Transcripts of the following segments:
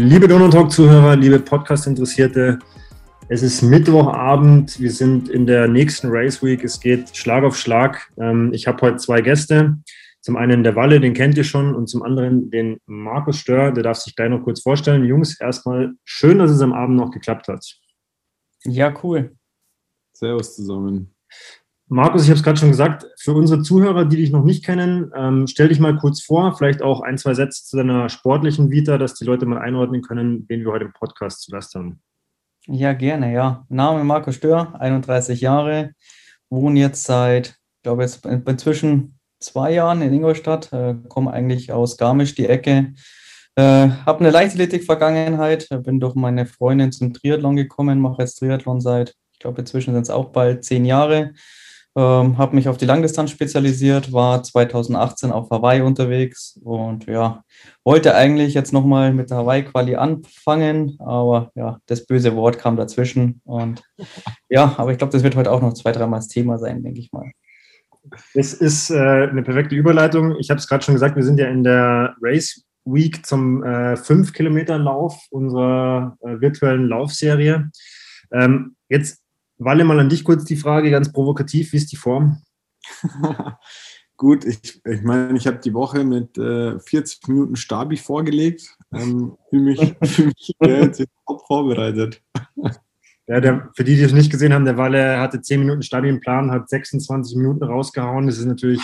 Liebe Donut Talk Zuhörer, liebe Podcast Interessierte, es ist Mittwochabend, wir sind in der nächsten Race Week, es geht Schlag auf Schlag. Ähm, ich habe heute zwei Gäste. Zum einen der Walle, den kennt ihr schon, und zum anderen den Markus Stör, der darf sich gleich noch kurz vorstellen. Jungs, erstmal schön, dass es am Abend noch geklappt hat. Ja, cool. Servus zusammen. Markus, ich habe es gerade schon gesagt, für unsere Zuhörer, die dich noch nicht kennen, ähm, stell dich mal kurz vor, vielleicht auch ein, zwei Sätze zu deiner sportlichen Vita, dass die Leute mal einordnen können, wen wir heute im Podcast zu Gast haben. Ja, gerne, ja. Name Markus Stör, 31 Jahre, wohne jetzt seit, glaube jetzt inzwischen zwei Jahren in Ingolstadt, äh, komme eigentlich aus Garmisch, die Ecke. Äh, habe eine Leichtathletik-Vergangenheit, bin durch meine Freundin zum Triathlon gekommen, mache jetzt Triathlon seit, ich glaube inzwischen sind es auch bald zehn Jahre. Ähm, habe mich auf die Langdistanz spezialisiert, war 2018 auf Hawaii unterwegs und ja, wollte eigentlich jetzt nochmal mit der Hawaii-Quali anfangen, aber ja, das böse Wort kam dazwischen und ja, aber ich glaube, das wird heute auch noch zwei, dreimal das Thema sein, denke ich mal. Es ist äh, eine perfekte Überleitung. Ich habe es gerade schon gesagt, wir sind ja in der Race Week zum äh, 5-Kilometer-Lauf unserer äh, virtuellen Laufserie. Ähm, jetzt Walle, mal an dich kurz die Frage, ganz provokativ, wie ist die Form? Gut, ich, ich meine, ich habe die Woche mit äh, 40 Minuten Stabi vorgelegt. Ähm, fühle mich, fühl mich äh, top vorbereitet. Ja, der, für die, die es nicht gesehen haben, der Walle hatte 10 Minuten Stabi im Plan, hat 26 Minuten rausgehauen. Das ist natürlich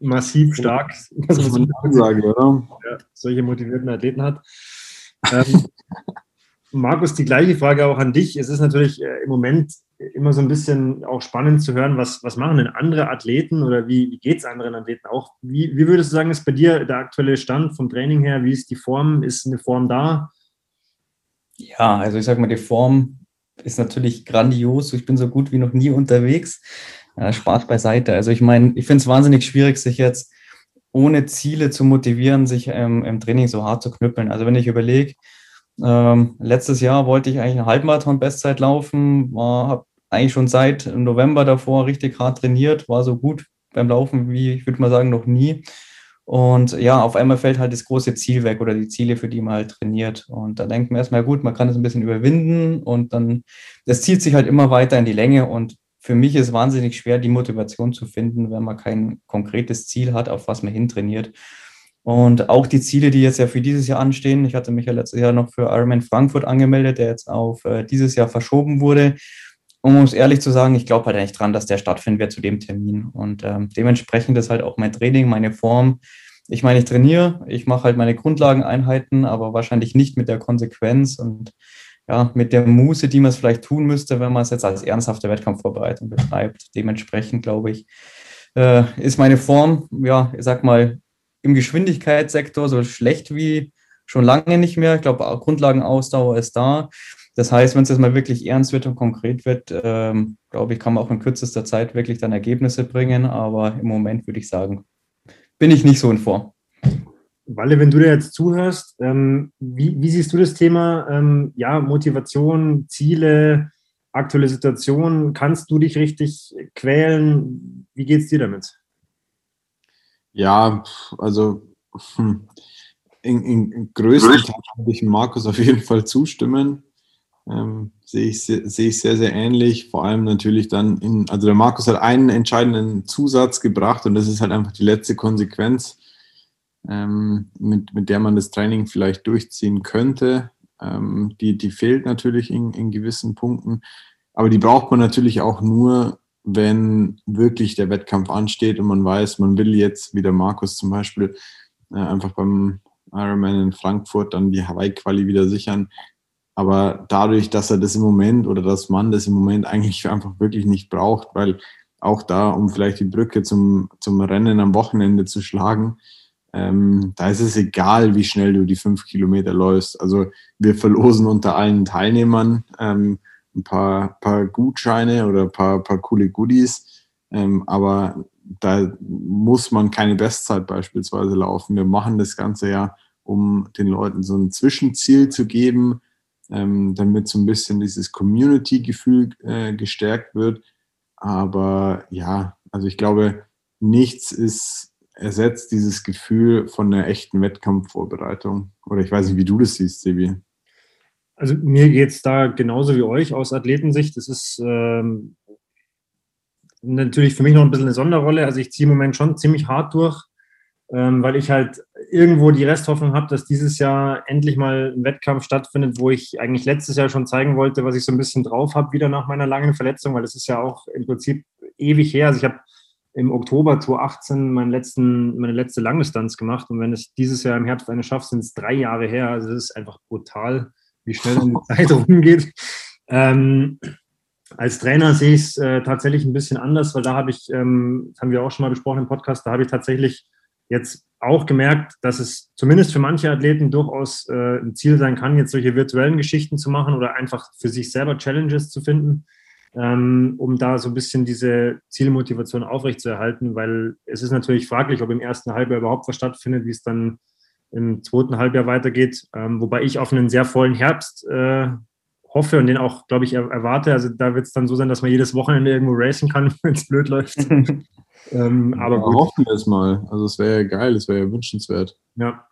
massiv stark. Das muss man sagen, oder? Ja, solche motivierten Athleten hat. Ähm, Markus, die gleiche Frage auch an dich. Es ist natürlich äh, im Moment immer so ein bisschen auch spannend zu hören, was, was machen denn andere Athleten oder wie, wie geht es anderen Athleten auch? Wie, wie würdest du sagen, ist bei dir der aktuelle Stand vom Training her? Wie ist die Form? Ist eine Form da? Ja, also ich sage mal, die Form ist natürlich grandios. Ich bin so gut wie noch nie unterwegs. Ja, Spaß beiseite. Also ich meine, ich finde es wahnsinnig schwierig, sich jetzt ohne Ziele zu motivieren, sich ähm, im Training so hart zu knüppeln. Also wenn ich überlege, ähm, letztes Jahr wollte ich eigentlich eine Halbmarathon-Bestzeit laufen, habe eigentlich schon seit November davor richtig hart trainiert, war so gut beim Laufen wie, ich würde mal sagen, noch nie. Und ja, auf einmal fällt halt das große Ziel weg oder die Ziele, für die man halt trainiert. Und da denkt man erstmal, gut, man kann es ein bisschen überwinden und dann, das zieht sich halt immer weiter in die Länge. Und für mich ist wahnsinnig schwer, die Motivation zu finden, wenn man kein konkretes Ziel hat, auf was man hintrainiert. Und auch die Ziele, die jetzt ja für dieses Jahr anstehen. Ich hatte mich ja letztes Jahr noch für Ironman Frankfurt angemeldet, der jetzt auf äh, dieses Jahr verschoben wurde. Um es ehrlich zu sagen, ich glaube halt eigentlich dran, dass der stattfinden wird zu dem Termin. Und ähm, dementsprechend ist halt auch mein Training, meine Form. Ich meine, ich trainiere, ich mache halt meine Grundlageneinheiten, aber wahrscheinlich nicht mit der Konsequenz und ja, mit der Muße, die man es vielleicht tun müsste, wenn man es jetzt als ernsthafte Wettkampfvorbereitung betreibt. Dementsprechend glaube ich, äh, ist meine Form, ja, ich sag mal, im Geschwindigkeitssektor so schlecht wie schon lange nicht mehr. Ich glaube, Grundlagenausdauer ist da. Das heißt, wenn es jetzt mal wirklich ernst wird und konkret wird, ähm, glaube ich, kann man auch in kürzester Zeit wirklich dann Ergebnisse bringen. Aber im Moment würde ich sagen, bin ich nicht so in Form. Walle, wenn du dir jetzt zuhörst, ähm, wie, wie, siehst du das Thema? Ähm, ja, Motivation, Ziele, aktuelle Situation. Kannst du dich richtig quälen? Wie geht es dir damit? Ja, also hm, in, in, in größten Teil würde ich Markus auf jeden Fall zustimmen. Ähm, sehe ich, sehe ich sehr, sehr ähnlich. Vor allem natürlich dann in, also der Markus hat einen entscheidenden Zusatz gebracht und das ist halt einfach die letzte Konsequenz, ähm, mit, mit der man das Training vielleicht durchziehen könnte. Ähm, die, die fehlt natürlich in, in gewissen Punkten, aber die braucht man natürlich auch nur, wenn wirklich der Wettkampf ansteht und man weiß, man will jetzt, wie der Markus zum Beispiel, äh, einfach beim Ironman in Frankfurt dann die Hawaii-Quali wieder sichern. Aber dadurch, dass er das im Moment oder dass man das im Moment eigentlich einfach wirklich nicht braucht, weil auch da, um vielleicht die Brücke zum, zum Rennen am Wochenende zu schlagen, ähm, da ist es egal, wie schnell du die fünf Kilometer läufst. Also wir verlosen unter allen Teilnehmern ähm, ein paar, paar Gutscheine oder ein paar, paar coole Goodies. Ähm, aber da muss man keine Bestzeit beispielsweise laufen. Wir machen das Ganze ja, um den Leuten so ein Zwischenziel zu geben, ähm, damit so ein bisschen dieses Community-Gefühl äh, gestärkt wird. Aber ja, also ich glaube, nichts ist ersetzt dieses Gefühl von einer echten Wettkampfvorbereitung. Oder ich weiß nicht, wie du das siehst, Sebi. Also mir geht es da genauso wie euch aus Athletensicht. Das ist ähm, natürlich für mich noch ein bisschen eine Sonderrolle. Also ich ziehe im Moment schon ziemlich hart durch, ähm, weil ich halt irgendwo die Resthoffnung habe, dass dieses Jahr endlich mal ein Wettkampf stattfindet, wo ich eigentlich letztes Jahr schon zeigen wollte, was ich so ein bisschen drauf habe, wieder nach meiner langen Verletzung, weil das ist ja auch im Prinzip ewig her. Also ich habe im Oktober 2018 meinen letzten, meine letzte Langdistanz gemacht und wenn es dieses Jahr im Herbst eine schafft, sind es drei Jahre her. Also das ist einfach brutal wie schnell die Zeit rumgeht. Ähm, als Trainer sehe ich es äh, tatsächlich ein bisschen anders, weil da habe ich, ähm, das haben wir auch schon mal besprochen im Podcast, da habe ich tatsächlich jetzt auch gemerkt, dass es zumindest für manche Athleten durchaus äh, ein Ziel sein kann, jetzt solche virtuellen Geschichten zu machen oder einfach für sich selber Challenges zu finden, ähm, um da so ein bisschen diese Zielmotivation aufrechtzuerhalten, weil es ist natürlich fraglich, ob im ersten Halbjahr überhaupt was stattfindet, wie es dann im zweiten Halbjahr weitergeht. Ähm, wobei ich auf einen sehr vollen Herbst äh, hoffe und den auch, glaube ich, er erwarte. Also da wird es dann so sein, dass man jedes Wochenende irgendwo racen kann, wenn es blöd läuft. ähm, aber ja, hoffen wir es mal. Also es wäre ja geil, es wäre ja wünschenswert. Ja.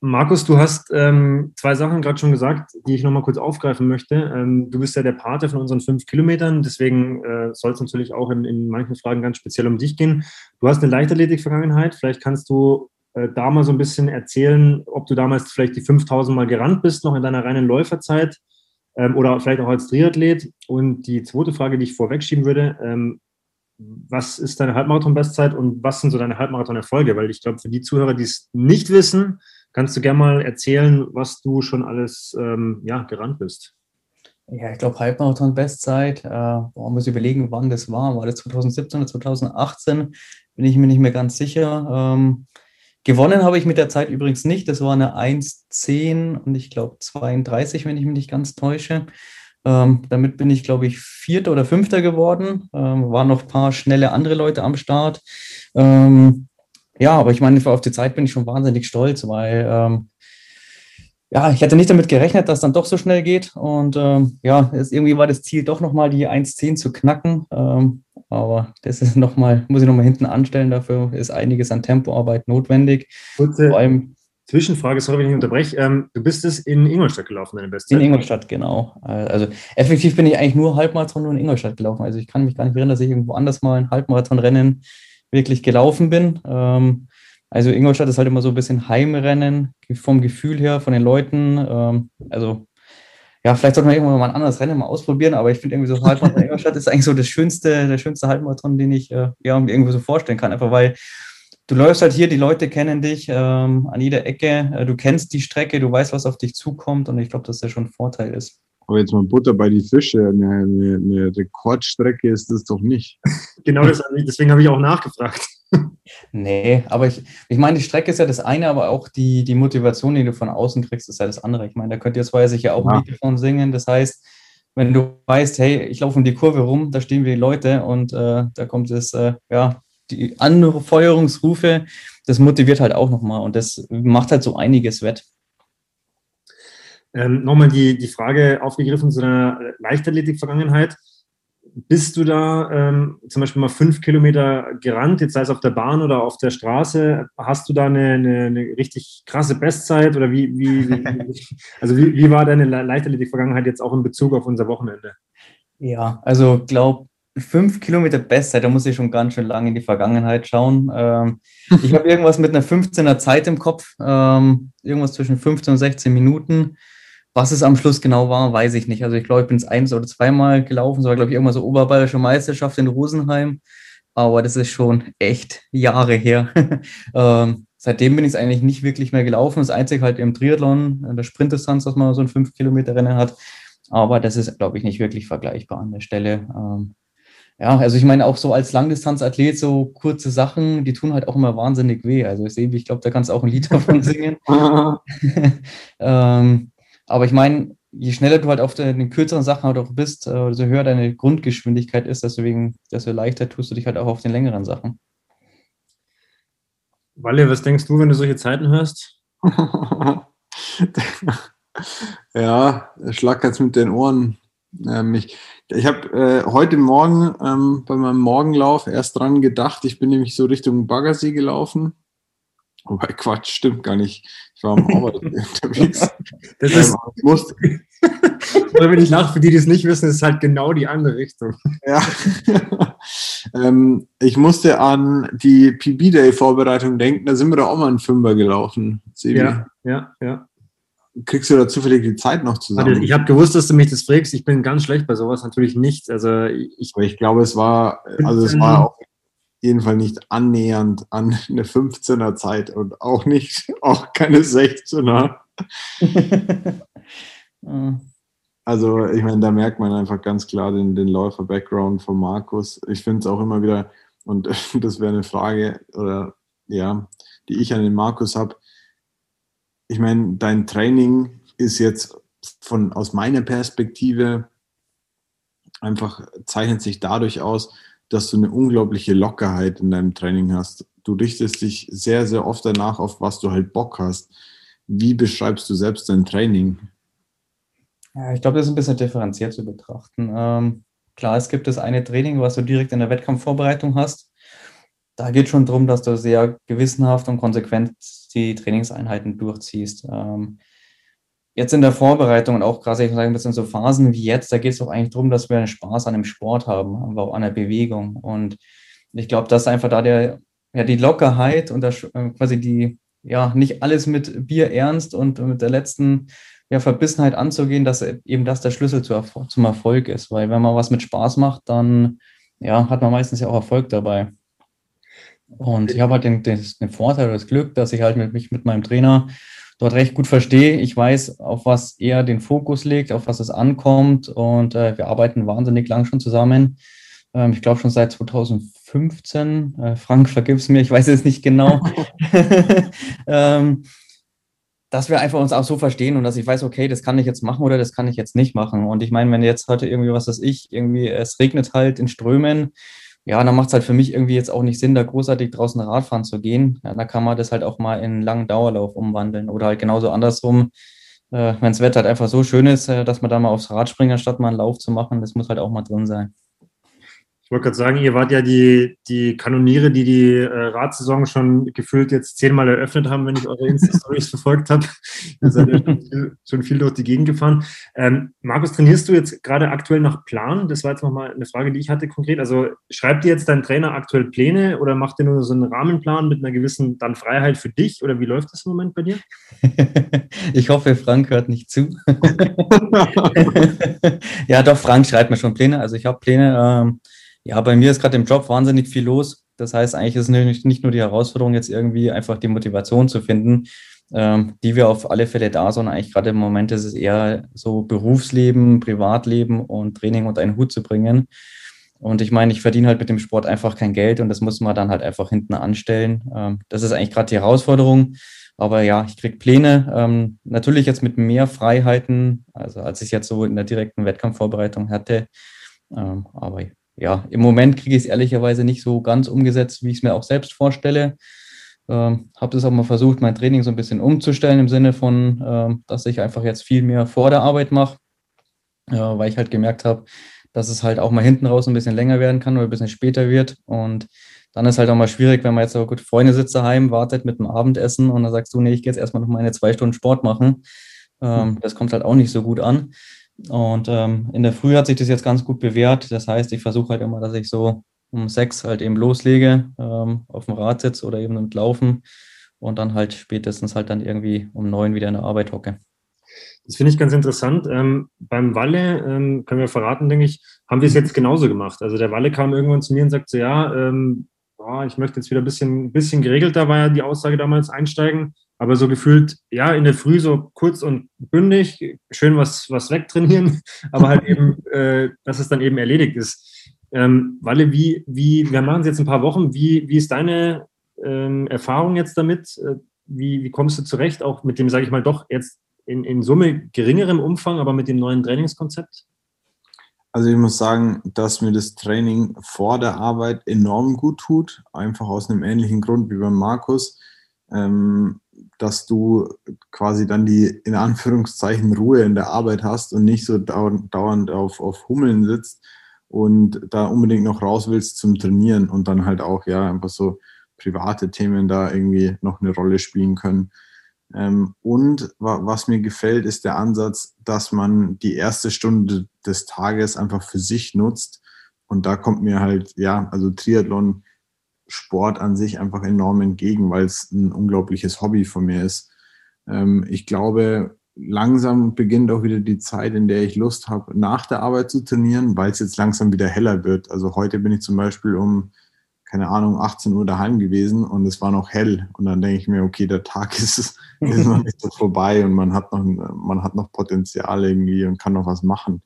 Markus, du hast ähm, zwei Sachen gerade schon gesagt, die ich nochmal kurz aufgreifen möchte. Ähm, du bist ja der Pate von unseren fünf Kilometern, deswegen äh, soll es natürlich auch in, in manchen Fragen ganz speziell um dich gehen. Du hast eine Leichtathletik-Vergangenheit, vielleicht kannst du äh, da mal so ein bisschen erzählen, ob du damals vielleicht die 5000 Mal gerannt bist, noch in deiner reinen Läuferzeit ähm, oder vielleicht auch als Triathlet. Und die zweite Frage, die ich vorwegschieben würde, ähm, was ist deine Halbmarathon-Bestzeit und was sind so deine Halbmarathon-Erfolge? Weil ich glaube, für die Zuhörer, die es nicht wissen, kannst du gerne mal erzählen, was du schon alles ähm, ja, gerannt bist. Ja, ich glaube, Halbmarathon-Bestzeit, äh, muss überlegen, wann das war. War das 2017 oder 2018? Bin ich mir nicht mehr ganz sicher. Ähm, Gewonnen habe ich mit der Zeit übrigens nicht. Das war eine 1,10 und ich glaube 32, wenn ich mich nicht ganz täusche. Ähm, damit bin ich, glaube ich, Vierter oder Fünfter geworden. Ähm, waren noch ein paar schnelle andere Leute am Start. Ähm, ja, aber ich meine, auf die Zeit bin ich schon wahnsinnig stolz, weil ähm, ja, ich hätte nicht damit gerechnet, dass dann doch so schnell geht. Und ähm, ja, es, irgendwie war das Ziel doch nochmal die 1,10 zu knacken. Ähm, aber das ist noch mal, muss ich nochmal hinten anstellen. Dafür ist einiges an Tempoarbeit notwendig. Kurze Vor allem, Zwischenfrage, sorry, wenn ich unterbreche. Ähm, du bist es in Ingolstadt gelaufen, deine beste In Ingolstadt, genau. Also effektiv bin ich eigentlich nur Halbmarathon nur in Ingolstadt gelaufen. Also ich kann mich gar nicht erinnern, dass ich irgendwo anders mal ein Halbmarathonrennen wirklich gelaufen bin. Ähm, also Ingolstadt ist halt immer so ein bisschen Heimrennen vom Gefühl her, von den Leuten. Ähm, also ja, vielleicht sollte man irgendwann mal ein anderes Rennen mal ausprobieren, aber ich finde irgendwie so Halbmarathon Ingolstadt ist eigentlich so das schönste, der schönste Halbmarathon, den ich äh, ja, mir irgendwie so vorstellen kann. Einfach weil du läufst halt hier, die Leute kennen dich ähm, an jeder Ecke, äh, du kennst die Strecke, du weißt, was auf dich zukommt und ich glaube, dass das schon ein Vorteil ist. Aber jetzt mal Butter bei die Fische, eine, eine, eine Rekordstrecke ist das doch nicht. genau, das, deswegen habe ich auch nachgefragt. Nee, aber ich, ich meine, die Strecke ist ja das eine, aber auch die, die Motivation, die du von außen kriegst, ist ja das andere. Ich meine, da könnt ihr zwei sicher auch ja. ein Lied davon singen. Das heißt, wenn du weißt, hey, ich laufe um die Kurve rum, da stehen wir die Leute und äh, da kommt es, äh, ja, die Anfeuerungsrufe, das motiviert halt auch nochmal und das macht halt so einiges wett. Ähm, nochmal die, die Frage aufgegriffen zu deiner Leichtathletik-Vergangenheit bist du da ähm, zum Beispiel mal fünf Kilometer gerannt, jetzt sei es auf der Bahn oder auf der Straße, hast du da eine, eine, eine richtig krasse Bestzeit oder wie, wie, wie also wie, wie war deine Leichtathletik-Vergangenheit jetzt auch in Bezug auf unser Wochenende? Ja, also glaube fünf Kilometer Bestzeit, da muss ich schon ganz schön lange in die Vergangenheit schauen. Ähm, ich habe irgendwas mit einer 15er Zeit im Kopf, ähm, irgendwas zwischen 15 und 16 Minuten. Was es am Schluss genau war, weiß ich nicht. Also ich glaube, ich bin es eins oder zweimal gelaufen. Es war, glaube ich, irgendwann so Oberbayerische Meisterschaft in Rosenheim. Aber das ist schon echt Jahre her. ähm, seitdem bin ich es eigentlich nicht wirklich mehr gelaufen. Das Einzige halt im Triathlon, in der Sprintdistanz, dass man so ein 5-Kilometer-Rennen hat. Aber das ist, glaube ich, nicht wirklich vergleichbar an der Stelle. Ähm, ja, also ich meine auch so als Langdistanzathlet so kurze Sachen, die tun halt auch immer wahnsinnig weh. Also ich sehe, ich glaube, da kannst du auch ein Lied davon singen. ähm, aber ich meine, je schneller du halt auf den kürzeren Sachen halt auch bist, äh, desto höher deine Grundgeschwindigkeit ist, deswegen, desto leichter tust du dich halt auch auf den längeren Sachen. Walle, was denkst du, wenn du solche Zeiten hörst? ja, schlackert mit den Ohren. Ähm, ich ich habe äh, heute Morgen ähm, bei meinem Morgenlauf erst dran gedacht, ich bin nämlich so Richtung Baggersee gelaufen. Wobei Quatsch, stimmt gar nicht. Ich war am Arbeiten unterwegs. Das ist, ähm, musste, oder wenn ich lache, für die, die es nicht wissen, ist es halt genau die andere Richtung. Ja. ähm, ich musste an die PB-Day-Vorbereitung denken, da sind wir da auch mal einen Fünfer gelaufen. Sebi. Ja, ja, ja. Kriegst du da zufällig die Zeit noch zusammen? Ich habe gewusst, dass du mich das fragst. Ich bin ganz schlecht bei sowas, natürlich nicht. Also ich, Aber ich glaube, es war, also es war auf jeden Fall nicht annähernd an eine 15er Zeit und auch nicht, auch keine 16er. Also ich meine, da merkt man einfach ganz klar den, den Läufer-Background von Markus. Ich finde es auch immer wieder, und das wäre eine Frage, oder ja, die ich an den Markus habe. Ich meine, dein Training ist jetzt von aus meiner Perspektive einfach zeichnet sich dadurch aus, dass du eine unglaubliche Lockerheit in deinem Training hast. Du richtest dich sehr, sehr oft danach, auf was du halt Bock hast. Wie beschreibst du selbst dein Training? Ja, ich glaube, das ist ein bisschen differenziert zu betrachten. Ähm, klar, es gibt das eine Training, was du direkt in der Wettkampfvorbereitung hast. Da geht schon darum, dass du sehr gewissenhaft und konsequent die Trainingseinheiten durchziehst. Ähm, jetzt in der Vorbereitung und auch gerade, ich sagen, ein bisschen so Phasen wie jetzt, da geht es doch eigentlich darum, dass wir einen Spaß an dem Sport haben, aber auch an der Bewegung. Und ich glaube, dass einfach da der, ja, die Lockerheit und das, äh, quasi die, ja, nicht alles mit Bier ernst und mit der letzten ja, Verbissenheit anzugehen, dass eben das der Schlüssel zu, zum Erfolg ist. Weil wenn man was mit Spaß macht, dann ja, hat man meistens ja auch Erfolg dabei. Und ich habe halt den, den, den Vorteil oder das Glück, dass ich halt mit, mich mit meinem Trainer dort recht gut verstehe. Ich weiß, auf was er den Fokus legt, auf was es ankommt. Und äh, wir arbeiten wahnsinnig lang schon zusammen. Ähm, ich glaube schon seit 2015. Äh, Frank, vergib's mir, ich weiß es nicht genau. ähm, dass wir einfach uns auch so verstehen und dass ich weiß, okay, das kann ich jetzt machen oder das kann ich jetzt nicht machen. Und ich meine, wenn jetzt heute irgendwie, was weiß ich, irgendwie, es regnet halt in Strömen, ja, dann macht es halt für mich irgendwie jetzt auch nicht Sinn, da großartig draußen Radfahren zu gehen. Ja, da kann man das halt auch mal in einen langen Dauerlauf umwandeln oder halt genauso andersrum. Äh, wenn das Wetter halt einfach so schön ist, äh, dass man da mal aufs Rad springt, anstatt mal einen Lauf zu machen, das muss halt auch mal drin sein. Ich wollte gerade sagen, ihr wart ja die, die Kanoniere, die die äh, Radsaison schon gefühlt jetzt zehnmal eröffnet haben, wenn ich eure Insta-Stories verfolgt habe. Ihr seid ja schon viel, schon viel, durch die Gegend gefahren. Ähm, Markus, trainierst du jetzt gerade aktuell nach Plan? Das war jetzt nochmal eine Frage, die ich hatte konkret. Also schreibt dir jetzt dein Trainer aktuell Pläne oder macht dir nur so einen Rahmenplan mit einer gewissen dann Freiheit für dich? Oder wie läuft das im Moment bei dir? ich hoffe, Frank hört nicht zu. ja, doch, Frank schreibt mir schon Pläne. Also ich habe Pläne. Ähm, ja, bei mir ist gerade im Job wahnsinnig viel los. Das heißt, eigentlich ist es nicht nur die Herausforderung, jetzt irgendwie einfach die Motivation zu finden, ähm, die wir auf alle Fälle da, sondern eigentlich gerade im Moment ist es eher so Berufsleben, Privatleben und Training unter einen Hut zu bringen. Und ich meine, ich verdiene halt mit dem Sport einfach kein Geld und das muss man dann halt einfach hinten anstellen. Ähm, das ist eigentlich gerade die Herausforderung. Aber ja, ich kriege Pläne. Ähm, natürlich jetzt mit mehr Freiheiten, also als ich jetzt so in der direkten Wettkampfvorbereitung hatte. Ähm, aber ja, im Moment kriege ich es ehrlicherweise nicht so ganz umgesetzt, wie ich es mir auch selbst vorstelle. Ähm, habe das auch mal versucht, mein Training so ein bisschen umzustellen im Sinne von, ähm, dass ich einfach jetzt viel mehr vor der Arbeit mache, äh, weil ich halt gemerkt habe, dass es halt auch mal hinten raus ein bisschen länger werden kann oder ein bisschen später wird. Und dann ist halt auch mal schwierig, wenn man jetzt so gut Freunde sitzt daheim, wartet mit dem Abendessen und dann sagst du, nee, ich gehe jetzt erstmal noch meine zwei Stunden Sport machen. Ähm, das kommt halt auch nicht so gut an. Und ähm, in der Früh hat sich das jetzt ganz gut bewährt. Das heißt, ich versuche halt immer, dass ich so um sechs halt eben loslege, ähm, auf dem Rad sitze oder eben mit Laufen und dann halt spätestens halt dann irgendwie um neun wieder in der Arbeit hocke. Das finde ich ganz interessant. Ähm, beim Walle, ähm, können wir verraten, denke ich, haben wir es jetzt genauso gemacht. Also der Walle kam irgendwann zu mir und sagte, ja, ähm, oh, ich möchte jetzt wieder ein bisschen, bisschen geregelter, war ja die Aussage damals, einsteigen. Aber so gefühlt, ja, in der Früh so kurz und bündig, schön was, was wegtrainieren, aber halt eben, äh, dass es dann eben erledigt ist. Ähm, Walle, wie, wie, wir machen es jetzt ein paar Wochen, wie, wie ist deine ähm, Erfahrung jetzt damit? Äh, wie, wie kommst du zurecht, auch mit dem, sage ich mal, doch jetzt in, in Summe geringerem Umfang, aber mit dem neuen Trainingskonzept? Also ich muss sagen, dass mir das Training vor der Arbeit enorm gut tut, einfach aus einem ähnlichen Grund wie beim Markus ähm, dass du quasi dann die in Anführungszeichen Ruhe in der Arbeit hast und nicht so dauernd, auf, auf Hummeln sitzt und da unbedingt noch raus willst zum Trainieren und dann halt auch ja einfach so private Themen da irgendwie noch eine Rolle spielen können. Ähm, und was mir gefällt, ist der Ansatz, dass man die erste Stunde des Tages einfach für sich nutzt. Und da kommt mir halt, ja, also Triathlon, Sport an sich einfach enorm entgegen, weil es ein unglaubliches Hobby von mir ist. Ähm, ich glaube, langsam beginnt auch wieder die Zeit, in der ich Lust habe, nach der Arbeit zu trainieren, weil es jetzt langsam wieder heller wird. Also heute bin ich zum Beispiel um keine Ahnung, 18 Uhr daheim gewesen und es war noch hell. Und dann denke ich mir, okay, der Tag ist, ist noch nicht so vorbei und man hat noch, man hat noch Potenzial irgendwie und kann noch was machen.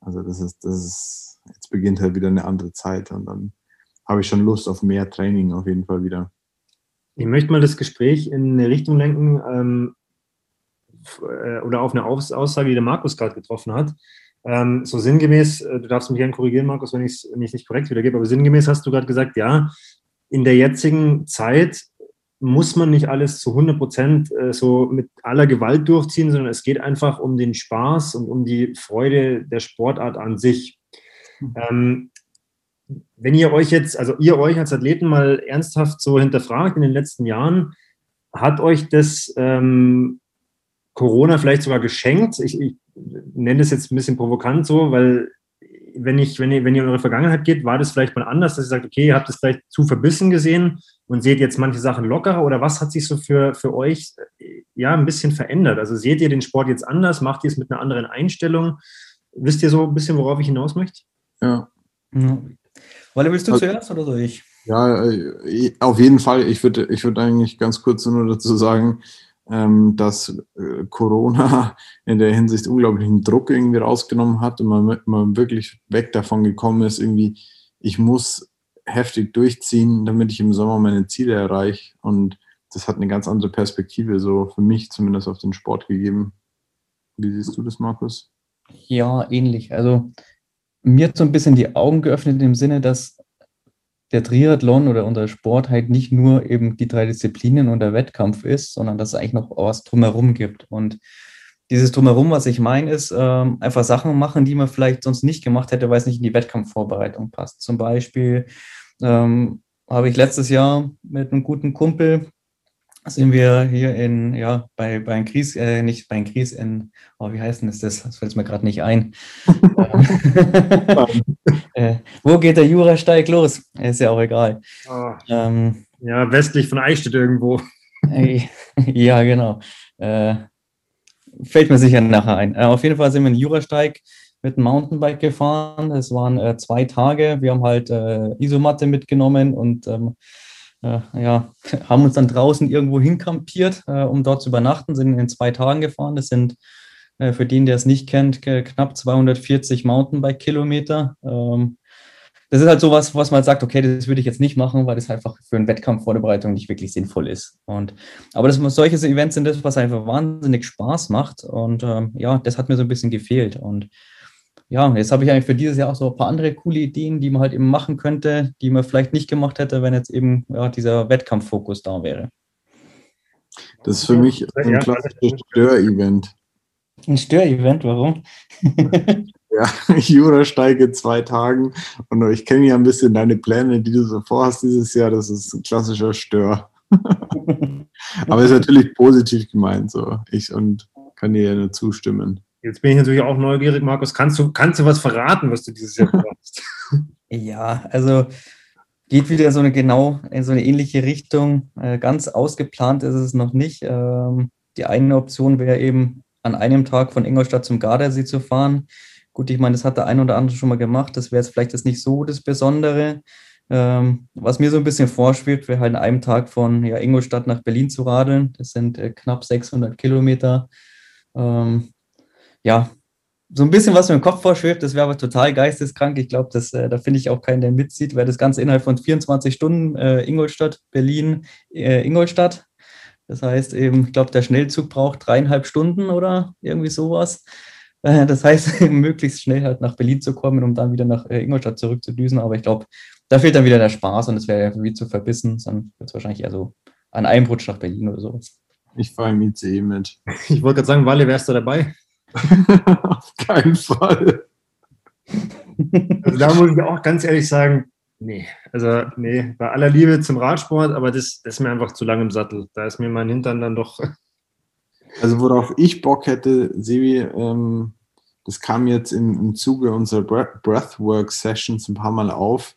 Also das ist, das ist, jetzt beginnt halt wieder eine andere Zeit und dann habe ich schon Lust auf mehr Training auf jeden Fall wieder. Ich möchte mal das Gespräch in eine Richtung lenken ähm, äh, oder auf eine Aussage, die der Markus gerade getroffen hat. Ähm, so sinngemäß, äh, du darfst mich gerne korrigieren, Markus, wenn ich es nicht korrekt wiedergebe, aber sinngemäß hast du gerade gesagt, ja, in der jetzigen Zeit muss man nicht alles zu 100 Prozent äh, so mit aller Gewalt durchziehen, sondern es geht einfach um den Spaß und um die Freude der Sportart an sich. Mhm. Ähm, wenn ihr euch jetzt, also ihr euch als Athleten mal ernsthaft so hinterfragt in den letzten Jahren, hat euch das ähm, Corona vielleicht sogar geschenkt? Ich, ich nenne das jetzt ein bisschen provokant so, weil wenn, ich, wenn, ihr, wenn ihr in eure Vergangenheit geht, war das vielleicht mal anders, dass ihr sagt, okay, ihr habt es vielleicht zu verbissen gesehen und seht jetzt manche Sachen lockerer oder was hat sich so für, für euch ja ein bisschen verändert? Also seht ihr den Sport jetzt anders? Macht ihr es mit einer anderen Einstellung? Wisst ihr so ein bisschen, worauf ich hinaus möchte? Ja. ja. Wolle, willst du also, zuerst oder soll ich? Ja, äh, auf jeden Fall. Ich würde ich würde eigentlich ganz kurz nur dazu sagen, ähm, dass äh, Corona in der Hinsicht unglaublichen Druck irgendwie rausgenommen hat und man, man wirklich weg davon gekommen ist, irgendwie, ich muss heftig durchziehen, damit ich im Sommer meine Ziele erreiche. Und das hat eine ganz andere Perspektive, so für mich zumindest auf den Sport gegeben. Wie siehst du das, Markus? Ja, ähnlich. Also mir hat so ein bisschen die Augen geöffnet im Sinne, dass der Triathlon oder unser Sport halt nicht nur eben die drei Disziplinen und der Wettkampf ist, sondern dass es eigentlich noch was drumherum gibt. Und dieses drumherum, was ich meine, ist ähm, einfach Sachen machen, die man vielleicht sonst nicht gemacht hätte, weil es nicht in die Wettkampfvorbereitung passt. Zum Beispiel ähm, habe ich letztes Jahr mit einem guten Kumpel sind wir hier in, ja, bei, bei Kries, äh, nicht bei Kries in, oh, wie heißt denn das? Das fällt mir gerade nicht ein. äh, wo geht der Jurasteig los? Ist ja auch egal. Oh. Ähm, ja, westlich von Eichstätt irgendwo. ja, genau. Äh, fällt mir sicher nachher ein. Äh, auf jeden Fall sind wir in Jurasteig mit dem Mountainbike gefahren. Das waren äh, zwei Tage. Wir haben halt äh, Isomatte mitgenommen und ähm, äh, ja, haben uns dann draußen irgendwo hinkampiert, äh, um dort zu übernachten, sind in zwei Tagen gefahren. Das sind äh, für den, der es nicht kennt, knapp 240 Mountainbike-Kilometer. Ähm, das ist halt so was, was man sagt, okay, das würde ich jetzt nicht machen, weil das einfach für einen Wettkampf Vorbereitung nicht wirklich sinnvoll ist. Und, aber das, solche Events sind das, was einfach wahnsinnig Spaß macht. Und ähm, ja, das hat mir so ein bisschen gefehlt. Und ja, jetzt habe ich eigentlich für dieses Jahr auch so ein paar andere coole Ideen, die man halt eben machen könnte, die man vielleicht nicht gemacht hätte, wenn jetzt eben ja, dieser Wettkampffokus da wäre. Das ist für mich ein klassisches Störevent. Ein Störevent, warum? ja, Jura steige zwei Tagen und ich kenne ja ein bisschen deine Pläne, die du so vorhast dieses Jahr. Das ist ein klassischer Stör. Aber ist natürlich positiv gemeint so. Ich und kann dir ja nur zustimmen. Jetzt bin ich natürlich auch neugierig, Markus. Kannst du, kannst du was verraten, was du dieses Jahr vorhast? ja, also geht wieder so eine genau in so eine ähnliche Richtung. Äh, ganz ausgeplant ist es noch nicht. Ähm, die eine Option wäre eben, an einem Tag von Ingolstadt zum Gardasee zu fahren. Gut, ich meine, das hat der ein oder andere schon mal gemacht. Das wäre jetzt vielleicht das nicht so das Besondere. Ähm, was mir so ein bisschen vorschwebt, wäre halt an einem Tag von ja, Ingolstadt nach Berlin zu radeln. Das sind äh, knapp 600 Kilometer. Ähm, ja, so ein bisschen was mir im Kopf vorschwebt, das wäre aber total geisteskrank. Ich glaube, äh, da finde ich auch keinen, der mitzieht, weil das Ganze innerhalb von 24 Stunden äh, Ingolstadt, Berlin, äh, Ingolstadt. Das heißt eben, ich glaube, der Schnellzug braucht dreieinhalb Stunden oder irgendwie sowas. Äh, das heißt, möglichst schnell halt nach Berlin zu kommen, um dann wieder nach äh, Ingolstadt zurückzudüsen. Aber ich glaube, da fehlt dann wieder der Spaß und es wäre ja wie zu verbissen. Dann wird es wahrscheinlich eher so an einem Rutsch nach Berlin oder sowas. Ich fahre im ICE mit. Ich wollte gerade sagen, Walle, wärst du dabei? Auf keinen Fall. Also da muss ich auch ganz ehrlich sagen, nee. Also nee, bei aller Liebe zum Radsport, aber das, das ist mir einfach zu lang im Sattel. Da ist mir mein Hintern dann doch. Also worauf ich Bock hätte, Sebi, ähm, das kam jetzt im, im Zuge unserer Breathwork-Sessions ein paar Mal auf,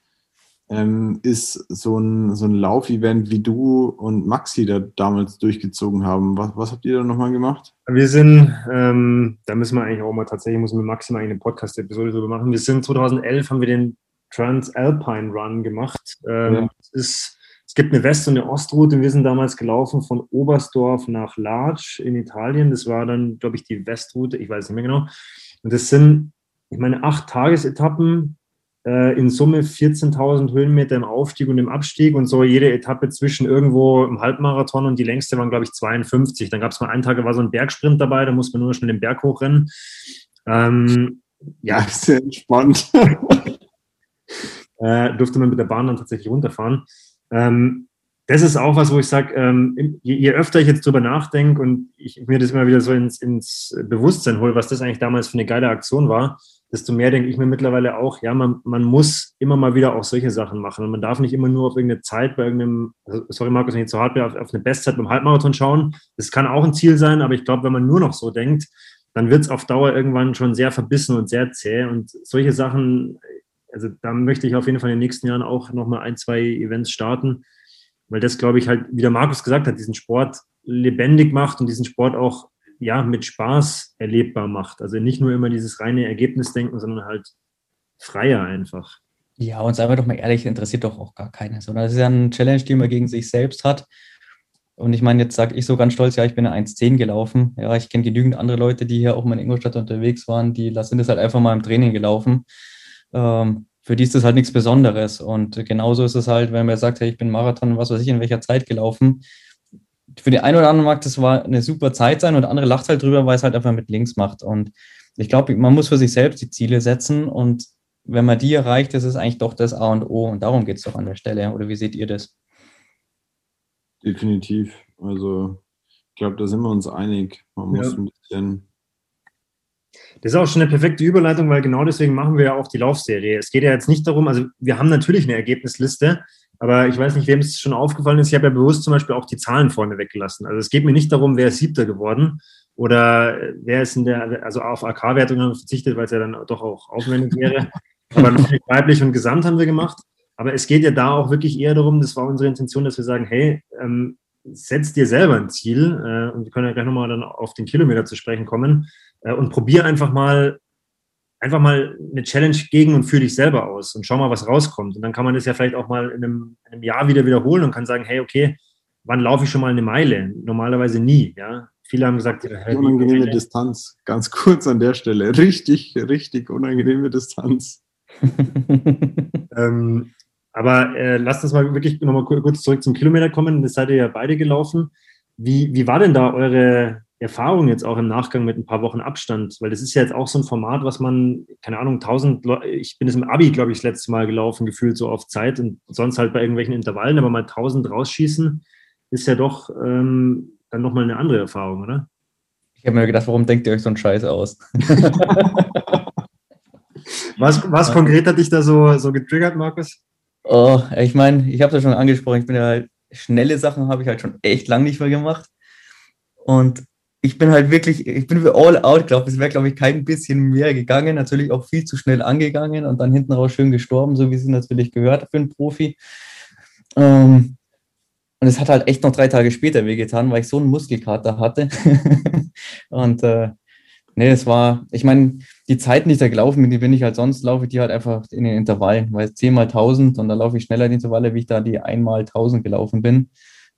ähm, ist so ein, so ein Laufevent, wie du und Maxi da damals durchgezogen haben. Was, was habt ihr da nochmal gemacht? Wir sind, ähm, da müssen wir eigentlich auch mal tatsächlich, muss mit Maxi mal eine Podcast-Episode drüber machen. Wir sind 2011, haben wir den Transalpine Run gemacht. Ähm, ja. es, ist, es gibt eine West- und eine Ostroute. Wir sind damals gelaufen von Oberstdorf nach Larch in Italien. Das war dann, glaube ich, die Westroute. Ich weiß nicht mehr genau. Und das sind, ich meine, acht Tagesetappen, äh, in Summe 14.000 Höhenmeter im Aufstieg und im Abstieg und so jede Etappe zwischen irgendwo im Halbmarathon und die längste waren, glaube ich, 52. Dann gab es mal einen Tag, da war so ein Bergsprint dabei, da muss man nur schnell den Berg hochrennen. Ähm, ja, sehr entspannt. äh, durfte man mit der Bahn dann tatsächlich runterfahren. Ähm, das ist auch was, wo ich sage, ähm, je, je, öfter ich jetzt drüber nachdenke und ich mir das immer wieder so ins, ins Bewusstsein hole, was das eigentlich damals für eine geile Aktion war, desto mehr denke ich mir mittlerweile auch, ja, man, man muss immer mal wieder auch solche Sachen machen. Und man darf nicht immer nur auf irgendeine Zeit bei irgendeinem, also, sorry Markus, wenn ich zu hart bin, auf, auf eine Bestzeit beim Halbmarathon schauen. Das kann auch ein Ziel sein, aber ich glaube, wenn man nur noch so denkt, dann wird es auf Dauer irgendwann schon sehr verbissen und sehr zäh. Und solche Sachen, also da möchte ich auf jeden Fall in den nächsten Jahren auch nochmal ein, zwei Events starten weil das, glaube ich, halt, wie der Markus gesagt hat, diesen Sport lebendig macht und diesen Sport auch ja, mit Spaß erlebbar macht. Also nicht nur immer dieses reine Ergebnisdenken, sondern halt freier einfach. Ja, und seien wir doch mal ehrlich, interessiert doch auch gar keiner. Sondern das ist ja ein Challenge, die man gegen sich selbst hat. Und ich meine, jetzt sage ich so ganz stolz, ja, ich bin eine 1,10 gelaufen. Ja, ich kenne genügend andere Leute, die hier auch mal in Ingolstadt unterwegs waren, die sind das halt einfach mal im Training gelaufen. Ähm, für die ist das halt nichts Besonderes. Und genauso ist es halt, wenn man sagt, hey, ich bin Marathon, was weiß ich, in welcher Zeit gelaufen. Für die einen oder anderen mag das war eine super Zeit sein und andere lacht halt drüber, weil es halt einfach mit links macht. Und ich glaube, man muss für sich selbst die Ziele setzen und wenn man die erreicht, ist es eigentlich doch das A und O. Und darum geht es doch an der Stelle. Oder wie seht ihr das? Definitiv. Also, ich glaube, da sind wir uns einig. Man muss ja. ein bisschen das ist auch schon eine perfekte Überleitung, weil genau deswegen machen wir ja auch die Laufserie. Es geht ja jetzt nicht darum, also wir haben natürlich eine Ergebnisliste, aber ich weiß nicht, wem es schon aufgefallen ist. Ich habe ja bewusst zum Beispiel auch die Zahlen vorne weggelassen. Also es geht mir nicht darum, wer ist Siebter geworden oder wer ist in der, also auf AK-Wertungen verzichtet, weil es ja dann doch auch aufwendig wäre. Aber natürlich weiblich und gesamt haben wir gemacht. Aber es geht ja da auch wirklich eher darum, das war unsere Intention, dass wir sagen, hey, ähm, setz dir selber ein Ziel, äh, und wir können ja gleich nochmal dann auf den Kilometer zu sprechen kommen, äh, und probier einfach mal, einfach mal eine Challenge gegen und für dich selber aus und schau mal, was rauskommt. Und dann kann man das ja vielleicht auch mal in einem, in einem Jahr wieder wiederholen und kann sagen, hey, okay, wann laufe ich schon mal eine Meile? Normalerweise nie, ja. Viele haben gesagt, hey, unangenehme Distanz, ganz kurz an der Stelle. Richtig, richtig unangenehme Distanz. ähm, aber äh, lasst uns mal wirklich nochmal kurz zurück zum Kilometer kommen. Das seid ihr ja beide gelaufen. Wie, wie war denn da eure Erfahrung jetzt auch im Nachgang mit ein paar Wochen Abstand? Weil das ist ja jetzt auch so ein Format, was man, keine Ahnung, tausend, ich bin es im Abi, glaube ich, das letzte Mal gelaufen, gefühlt so auf Zeit und sonst halt bei irgendwelchen Intervallen, aber mal tausend rausschießen, ist ja doch ähm, dann nochmal eine andere Erfahrung, oder? Ich habe mir gedacht, warum denkt ihr euch so einen Scheiß aus? was, was konkret hat dich da so, so getriggert, Markus? Oh, ich meine, ich habe das schon angesprochen, ich bin ja halt, schnelle Sachen habe ich halt schon echt lang nicht mehr gemacht. Und ich bin halt wirklich, ich bin für all out, glaube Es wäre, glaube ich, kein bisschen mehr gegangen. Natürlich auch viel zu schnell angegangen und dann hinten raus schön gestorben, so wie es natürlich gehört für einen Profi. Ähm, und es hat halt echt noch drei Tage später wehgetan, weil ich so einen Muskelkater hatte. und äh, nee, es war, ich meine, die Zeiten, die ich da gelaufen bin, die bin ich halt sonst, laufe ich die halt einfach in den Intervallen, weil 10 mal 1000 und da laufe ich schneller die Intervalle, wie ich da die 1 mal 1000 gelaufen bin.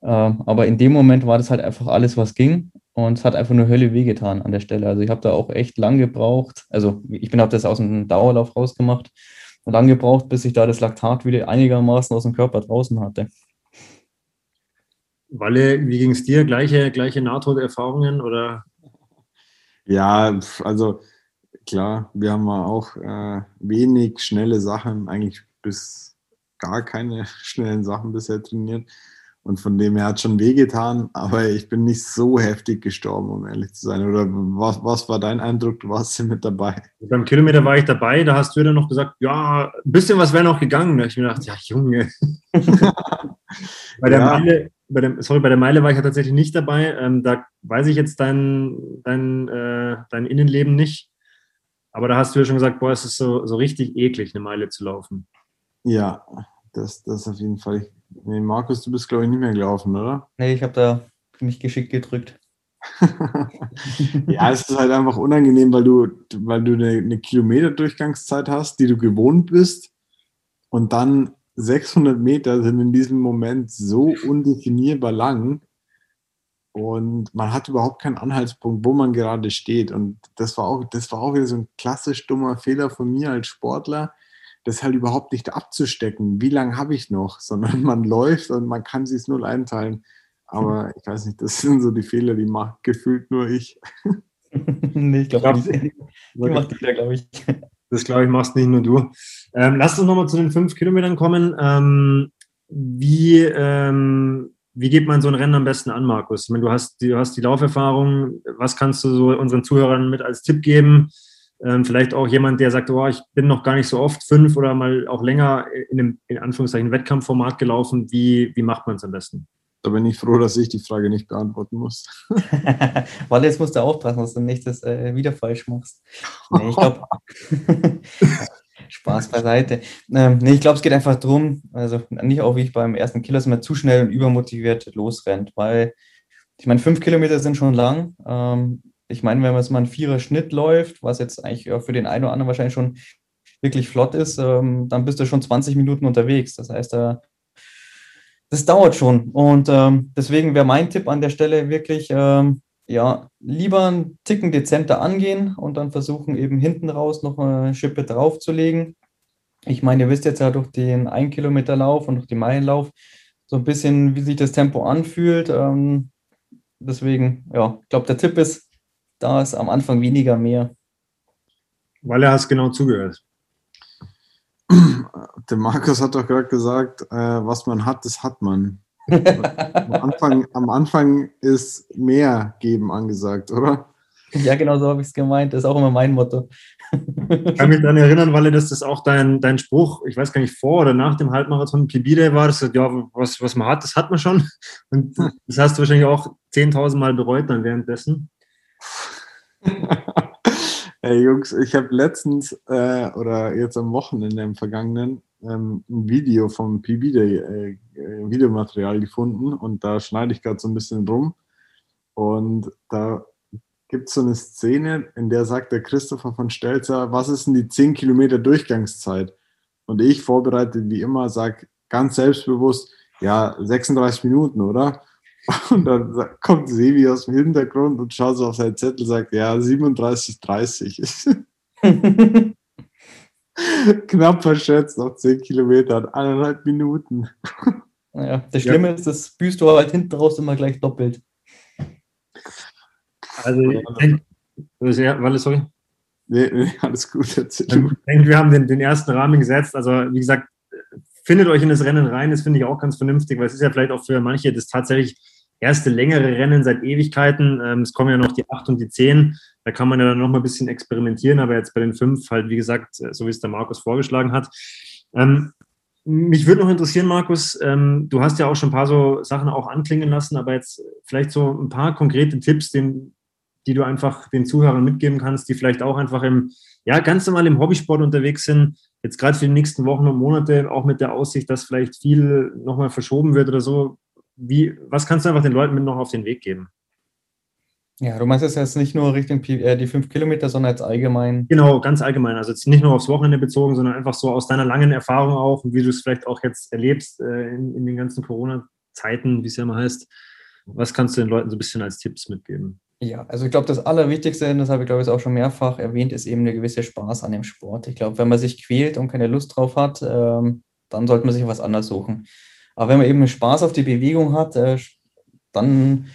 Ähm, aber in dem Moment war das halt einfach alles, was ging und es hat einfach nur Hölle wehgetan an der Stelle. Also ich habe da auch echt lang gebraucht. Also ich bin habe das aus dem Dauerlauf rausgemacht und lang gebraucht, bis ich da das Laktat wieder einigermaßen aus dem Körper draußen hatte. Walle, wie ging es dir? Gleiche, gleiche Nahtoderfahrungen oder? Ja, also klar, wir haben auch äh, wenig schnelle Sachen, eigentlich bis gar keine schnellen Sachen bisher trainiert. Und von dem her hat schon wehgetan, aber ich bin nicht so heftig gestorben, um ehrlich zu sein. Oder was, was war dein Eindruck? Du warst mit dabei. Beim Kilometer war ich dabei, da hast du dann noch gesagt, ja, ein bisschen was wäre noch gegangen. Da habe ich mir gedacht, ja, Junge. bei der ja. Meile, bei der, sorry, bei der Meile war ich ja tatsächlich nicht dabei. Ähm, da weiß ich jetzt dein, dein, äh, dein Innenleben nicht. Aber da hast du ja schon gesagt, boah, es ist so, so richtig eklig, eine Meile zu laufen. Ja, das, das auf jeden Fall. Nee, Markus, du bist, glaube ich, nicht mehr gelaufen, oder? Nee, ich habe da mich geschickt gedrückt. ja, es ist halt einfach unangenehm, weil du, weil du eine, eine Kilometer-Durchgangszeit hast, die du gewohnt bist. Und dann 600 Meter sind in diesem Moment so undefinierbar lang. Und man hat überhaupt keinen Anhaltspunkt, wo man gerade steht. Und das war auch, das war auch wieder so ein klassisch dummer Fehler von mir als Sportler das halt überhaupt nicht abzustecken. Wie lange habe ich noch? Sondern man läuft und man kann sich null einteilen. Aber ich weiß nicht, das sind so die Fehler, die macht gefühlt nur ich. nee, ich glaube, die, die macht jeder, glaube ich. Das glaube ich, machst nicht nur du. Ähm, lass uns nochmal zu den fünf Kilometern kommen. Ähm, wie, ähm, wie geht man so ein Rennen am besten an, Markus? Ich meine, du hast, du hast die Lauferfahrung. Was kannst du so unseren Zuhörern mit als Tipp geben? Ähm, vielleicht auch jemand, der sagt, oh, ich bin noch gar nicht so oft fünf oder mal auch länger in einem, in Anführungszeichen, Wettkampfformat gelaufen. Wie, wie macht man es am besten? Da bin ich froh, dass ich die Frage nicht beantworten muss. Weil jetzt musst du aufpassen, dass du nicht das äh, wieder falsch machst. Nee, ich glaube, Spaß beiseite. Ähm, nee, ich glaube, es geht einfach darum, also nicht auch wie ich beim ersten Kilo, dass man zu schnell und übermotiviert losrennt, weil ich meine, fünf Kilometer sind schon lang. Ähm, ich meine, wenn man jetzt mal einen Vierer-Schnitt läuft, was jetzt eigentlich für den einen oder anderen wahrscheinlich schon wirklich flott ist, ähm, dann bist du schon 20 Minuten unterwegs. Das heißt, äh, das dauert schon. Und ähm, deswegen wäre mein Tipp an der Stelle wirklich, ähm, ja, lieber einen Ticken dezenter angehen und dann versuchen, eben hinten raus noch eine Schippe draufzulegen. Ich meine, ihr wisst jetzt ja durch den 1 Kilometer Lauf und durch den Meilenlauf so ein bisschen, wie sich das Tempo anfühlt. Ähm, deswegen, ja, ich glaube, der Tipp ist, da ist am Anfang weniger mehr. Weil er hast genau zugehört. Der Markus hat doch gerade gesagt, äh, was man hat, das hat man. am, Anfang, am Anfang ist mehr geben angesagt, oder? Ja, genau so habe ich es gemeint. Das ist auch immer mein Motto. Ich kann mich daran erinnern, weil das ist auch dein, dein Spruch, ich weiß gar nicht, vor oder nach dem Halbmarathon Plebide war, das ja, was, was man hat, das hat man schon. Und das hast du wahrscheinlich auch 10.000 Mal bereut dann währenddessen. hey Jungs, ich habe letztens äh, oder jetzt am Wochenende im vergangenen ähm, ein Video vom PB Day äh, Videomaterial gefunden und da schneide ich gerade so ein bisschen rum und da gibt es so eine Szene, in der sagt der Christopher von Stelzer, was ist denn die 10 Kilometer Durchgangszeit? Und ich, vorbereitet wie immer, sage ganz selbstbewusst, ja, 36 Minuten, oder? Und dann kommt Sevi aus dem Hintergrund und schaut so auf seinen Zettel und sagt, ja, 37, 30. Knapp verschätzt, noch 10 Kilometer, eineinhalb Minuten. Naja, das Schlimme ja. ist, das büßt du halt hinten raus immer gleich doppelt. Also, ich denke, ja, sorry. Nee, nee, alles gut. Erzähl. Ich denke, wir haben den, den ersten Rahmen gesetzt. Also, wie gesagt, findet euch in das Rennen rein. Das finde ich auch ganz vernünftig, weil es ist ja vielleicht auch für manche das tatsächlich erste längere Rennen seit Ewigkeiten. Ähm, es kommen ja noch die 8 und die 10. Da kann man ja dann noch mal ein bisschen experimentieren, aber jetzt bei den 5 halt, wie gesagt, äh, so wie es der Markus vorgeschlagen hat. Ähm, mich würde noch interessieren, Markus, ähm, du hast ja auch schon ein paar so Sachen auch anklingen lassen, aber jetzt vielleicht so ein paar konkrete Tipps, den, die du einfach den Zuhörern mitgeben kannst, die vielleicht auch einfach im, ja, ganz normal im Hobbysport unterwegs sind, jetzt gerade für die nächsten Wochen und Monate, auch mit der Aussicht, dass vielleicht viel nochmal verschoben wird oder so. Wie, was kannst du einfach den Leuten mit noch auf den Weg geben? Ja, du meinst es jetzt nicht nur Richtung äh, die fünf Kilometer, sondern jetzt allgemein. Genau, ganz allgemein. Also jetzt nicht nur aufs Wochenende bezogen, sondern einfach so aus deiner langen Erfahrung auch und wie du es vielleicht auch jetzt erlebst äh, in, in, den ganzen Corona-Zeiten, wie es ja immer heißt. Was kannst du den Leuten so ein bisschen als Tipps mitgeben? Ja, also ich glaube, das Allerwichtigste, das habe ich glaube ich auch schon mehrfach erwähnt, ist eben eine gewisse Spaß an dem Sport. Ich glaube, wenn man sich quält und keine Lust drauf hat, ähm, dann sollte man sich was anderes suchen. Aber wenn man eben Spaß auf die Bewegung hat, äh, dann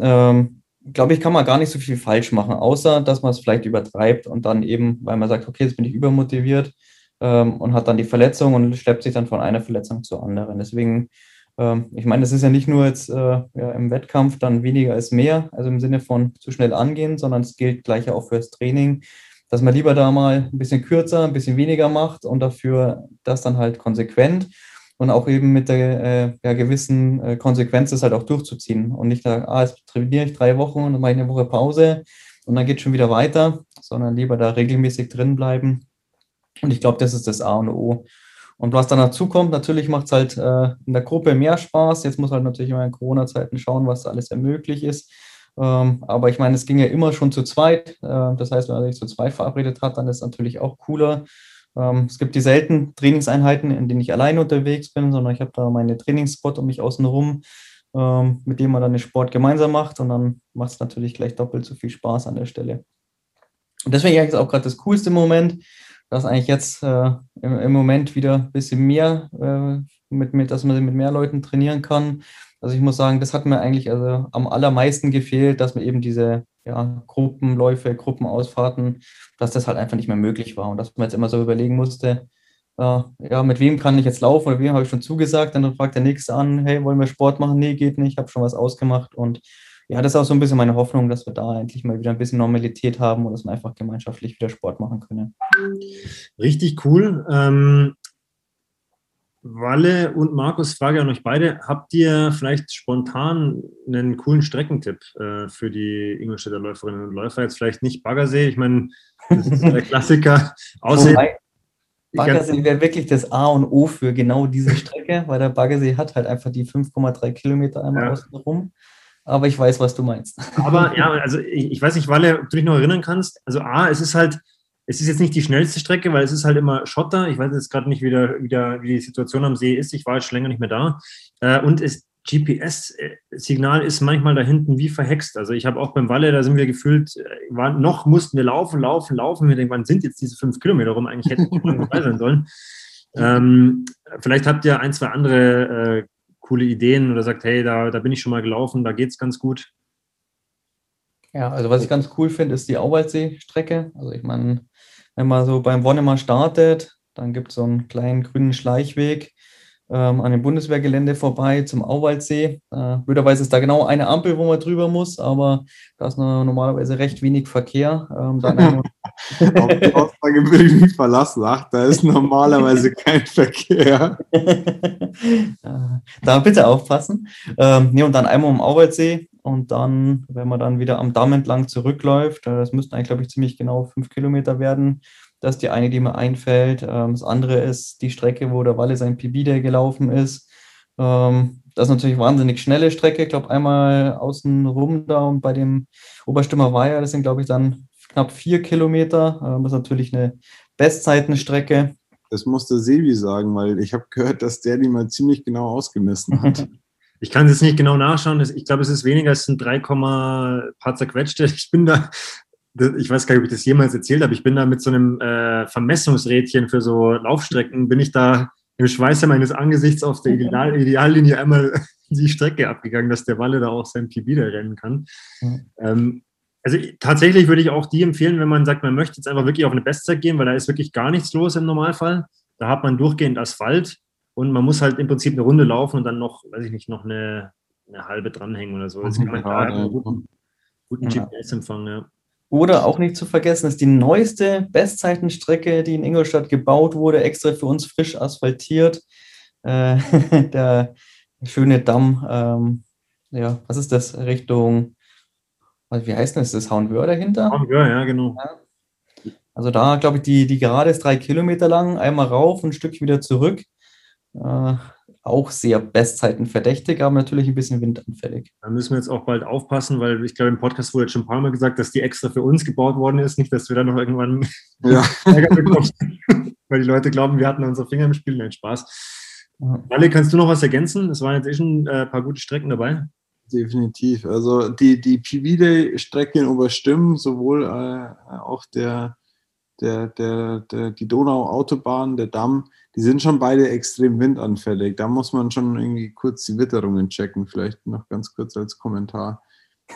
ähm, glaube ich, kann man gar nicht so viel falsch machen, außer dass man es vielleicht übertreibt und dann eben, weil man sagt, okay, jetzt bin ich übermotiviert ähm, und hat dann die Verletzung und schleppt sich dann von einer Verletzung zur anderen. Deswegen Ähm, ich meine, das ist ja nicht nur jetzt äh, ja, im Wettkampf dann weniger als mehr, also im Sinne von zu schnell angehen, sondern es gilt gleich auch fürs Training, dass man lieber da mal ein bisschen kürzer, ein bisschen weniger macht und dafür das dann halt konsequent und auch eben mit der äh, ja, gewissen äh, Konsequenz das halt auch durchzuziehen und nicht da, ah, jetzt trainiere ich drei Wochen und dann mache ich eine Woche Pause und dann geht es schon wieder weiter, sondern lieber da regelmäßig drin bleiben. Und ich glaube, das ist das A und O. Und was dann dazu kommt, natürlich macht es halt äh, in der Gruppe mehr Spaß. Jetzt muss halt natürlich immer in Corona-Zeiten schauen, was da alles ermöglich ist. Ähm, aber ich meine, es ging ja immer schon zu zweit. Äh, das heißt, wenn man sich zu zweit verabredet hat, dann ist es natürlich auch cooler. Ähm, es gibt die selten Trainingseinheiten, in denen ich alleine unterwegs bin, sondern ich habe da meine Trainingsspot um mich außen rum, ähm, mit dem man dann den Sport gemeinsam macht und dann macht es natürlich gleich doppelt so viel Spaß an der Stelle. Und deswegen eigentlich auch gerade das coolste Moment, dass eigentlich jetzt äh, im, im, Moment wieder ein bisschen mehr, äh, mit, mit, dass man mit mehr Leuten trainieren kann. Also ich muss sagen, das hat mir eigentlich also am allermeisten gefehlt, dass man eben diese ja, Gruppenläufe, Gruppenausfahrten, dass das halt einfach nicht mehr möglich war und dass man jetzt immer so überlegen musste, äh, ja, mit wem kann ich jetzt laufen oder wem habe ich schon zugesagt, dann fragt der Nächste an, hey, wollen wir Sport machen? Nee, geht nicht, ich habe schon was ausgemacht und ja, das ist auch so ein bisschen meine Hoffnung, dass wir da endlich mal wieder ein bisschen Normalität haben und dass wir einfach gemeinschaftlich wieder Sport machen können. Richtig cool. Ähm, Walle und Markus, frage an euch beide, habt ihr vielleicht spontan einen coolen Streckentipp äh, für die Ingolstädter Läuferinnen und Läufer? Jetzt vielleicht nicht Baggersee, ich meine, das ist der Klassiker. Außer Baggersee wäre wirklich das A und O für genau diese Strecke, weil der Baggersee hat halt einfach die 5,3 Kilometer einmal ja. außen rum aber ich weiß, was du meinst. Aber ja, also ich, ich weiß nicht, Walle, ob du dich noch erinnern kannst. Also A, es ist halt, es ist jetzt nicht die schnellste Strecke, weil es ist halt immer Schotter. Ich weiß jetzt gerade nicht, wie, der, wie, der, wie die Situation am See ist. Ich war jetzt schon länger nicht mehr da. Äh, und es, GPS-Signal ist manchmal da hinten wie verhext. Also ich habe auch beim Walle, da sind wir gefühlt, äh, war, noch mussten wir laufen, laufen, laufen. Wir denken, wann sind jetzt diese fünf Kilometer rum? Eigentlich hätten wir dabei sein sollen. Ähm, vielleicht habt ihr ein, zwei andere äh, coole Ideen oder sagt, hey, da, da bin ich schon mal gelaufen, da geht es ganz gut? Ja, also was ich ganz cool finde, ist die Auwaldsee-Strecke. Also ich meine, wenn man so beim Wonnemar startet, dann gibt es so einen kleinen grünen Schleichweg ähm, an dem Bundeswehrgelände vorbei zum Auwaldsee. Äh, blöderweise ist da genau eine Ampel, wo man drüber muss, aber da ist normalerweise recht wenig Verkehr. Ähm, dann Auf die Aussage würde ich mich verlassen. Ach, da ist normalerweise kein Verkehr. da bitte aufpassen. Ähm, nee, und dann einmal um Auwaldsee und dann, wenn man dann wieder am Damm entlang zurückläuft, äh, das müssten eigentlich, glaube ich, ziemlich genau fünf Kilometer werden, das ist die eine, die mir einfällt. Ähm, das andere ist die Strecke, wo der Walle sein PB Day gelaufen ist. Ähm, das ist natürlich eine wahnsinnig schnelle Strecke. Ich glaube, einmal außen rum da und bei dem Oberstimmer Weiher, das sind, glaube ich, dann knapp vier Kilometer. Ähm, das ist natürlich eine Bestzeitenstrecke. Das musste Sebi sagen, weil ich habe gehört, dass der die mal ziemlich genau ausgemessen hat. Ich kann es jetzt nicht genau nachschauen. Ich glaube, es ist weniger, es sind 3, paar zerquetschte. Ich bin da ich weiß gar nicht, ob ich das jemals erzählt habe, ich bin da mit so einem äh, Vermessungsrädchen für so Laufstrecken, bin ich da im Schweiße meines Angesichts auf der Ideal Ideallinie einmal die Strecke abgegangen, dass der Walle da auch sein PB da rennen kann. Mhm. Ähm, also tatsächlich würde ich auch die empfehlen, wenn man sagt, man möchte jetzt einfach wirklich auf eine Bestzeit gehen, weil da ist wirklich gar nichts los im Normalfall. Da hat man durchgehend Asphalt und man muss halt im Prinzip eine Runde laufen und dann noch, weiß ich nicht, noch eine, eine halbe dranhängen oder so. Das kann man da einen guten, guten GPS-Empfang, ja. Oder auch nicht zu vergessen, ist die neueste Bestzeitenstrecke, die in Ingolstadt gebaut wurde, extra für uns frisch asphaltiert. Äh, der schöne Damm, ähm, ja, was ist das? Richtung, wie heißt das? Ist das Hauenwör dahinter? Hauenwör, ja, genau. Ja. Also da, glaube ich, die, die Gerade ist drei Kilometer lang, einmal rauf, ein Stück wieder zurück. Äh, auch sehr Bestzeiten verdächtig, aber natürlich ein bisschen windanfällig. Da müssen wir jetzt auch bald aufpassen, weil ich glaube, im Podcast wurde jetzt schon ein paar Mal gesagt, dass die extra für uns gebaut worden ist. Nicht, dass wir dann noch irgendwann ja. Ärger bekommen, weil die Leute glauben, wir hatten unsere Finger im Spiel. Nein, Spaß. Alle, kannst du noch was ergänzen? Es waren jetzt eh schon ein äh, paar gute Strecken dabei. Definitiv. Also die, die PV-Day-Strecke in Oberstimmen, sowohl äh, auch der, der, der, der, die Donau-Autobahn, der Damm, die sind schon beide extrem windanfällig. Da muss man schon irgendwie kurz die Witterungen checken, vielleicht noch ganz kurz als Kommentar.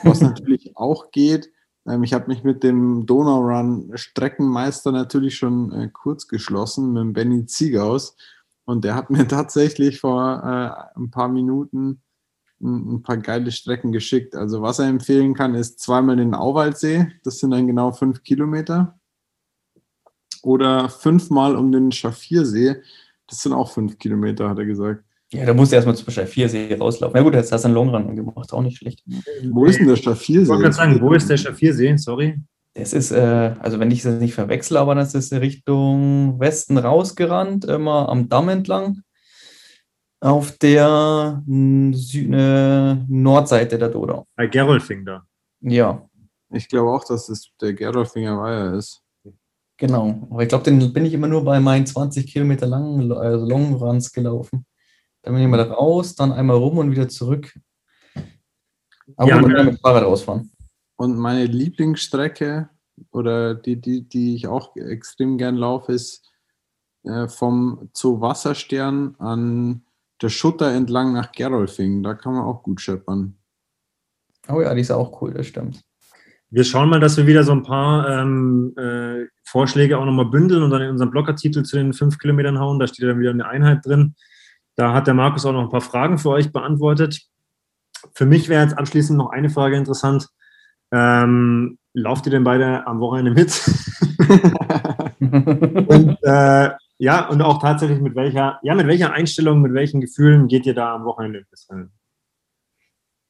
Was natürlich auch geht, ähm, ich habe mich mit dem Donaurun Streckenmeister natürlich schon äh, kurz geschlossen, mit dem Benny Ziegaus. und der hat mir tatsächlich vor äh, ein paar Minuten ein, ein, paar geile Strecken geschickt. Also was er empfehlen kann, ist zweimal den Auwaldsee, das sind dann genau fünf Kilometer. Oder fünfmal um den Schaffirsee, das sind auch fünf Kilometer, hat er gesagt. Ja, da musst du erstmal zum Schaffirsee rauslaufen. Na gut, jetzt hast du einen Longrun gemacht, auch nicht schlecht. Wo ist denn der Schaffirsee? Ich wollte gerade sagen, wo ist der Schaffirsee? Sorry. Das ist, äh, also wenn ich das nicht verwechsel, aber das ist Richtung Westen rausgerannt, immer am Damm entlang. Auf der Süd äh, Nordseite der Donau. Bei Gerolfing da. Ja. Ich glaube auch, dass es der Gerolfinger Weiher ist. Genau. Aber ich glaube, den bin ich immer nur bei meinen 20 Kilometer langen also Longruns gelaufen. Dann bin ich mal da raus, dann einmal rum und wieder zurück. Aber ja, man kann mit Fahrrad ausfahren. Und meine Lieblingsstrecke oder die, die, die ich auch extrem gern laufe, ist äh, vom Zoo Wasserstern an der Schutter entlang nach Gerolfing. Da kann man auch gut scheppern. Oh ja, die ist auch cool, das stimmt. Wir schauen mal, dass wir wieder so ein paar ähm, äh, Vorschläge auch nochmal bündeln und dann in unseren Blogartikel zu den fünf Kilometern hauen. Da steht dann wieder eine Einheit drin. Da hat der Markus auch noch ein paar Fragen für euch beantwortet. Für mich wäre jetzt abschließend noch eine Frage interessant. Ähm, lauft ihr denn beide am Wochenende mit? und äh, ja, und auch tatsächlich mit welcher, ja, mit welcher Einstellung, mit welchen Gefühlen geht ihr da am Wochenende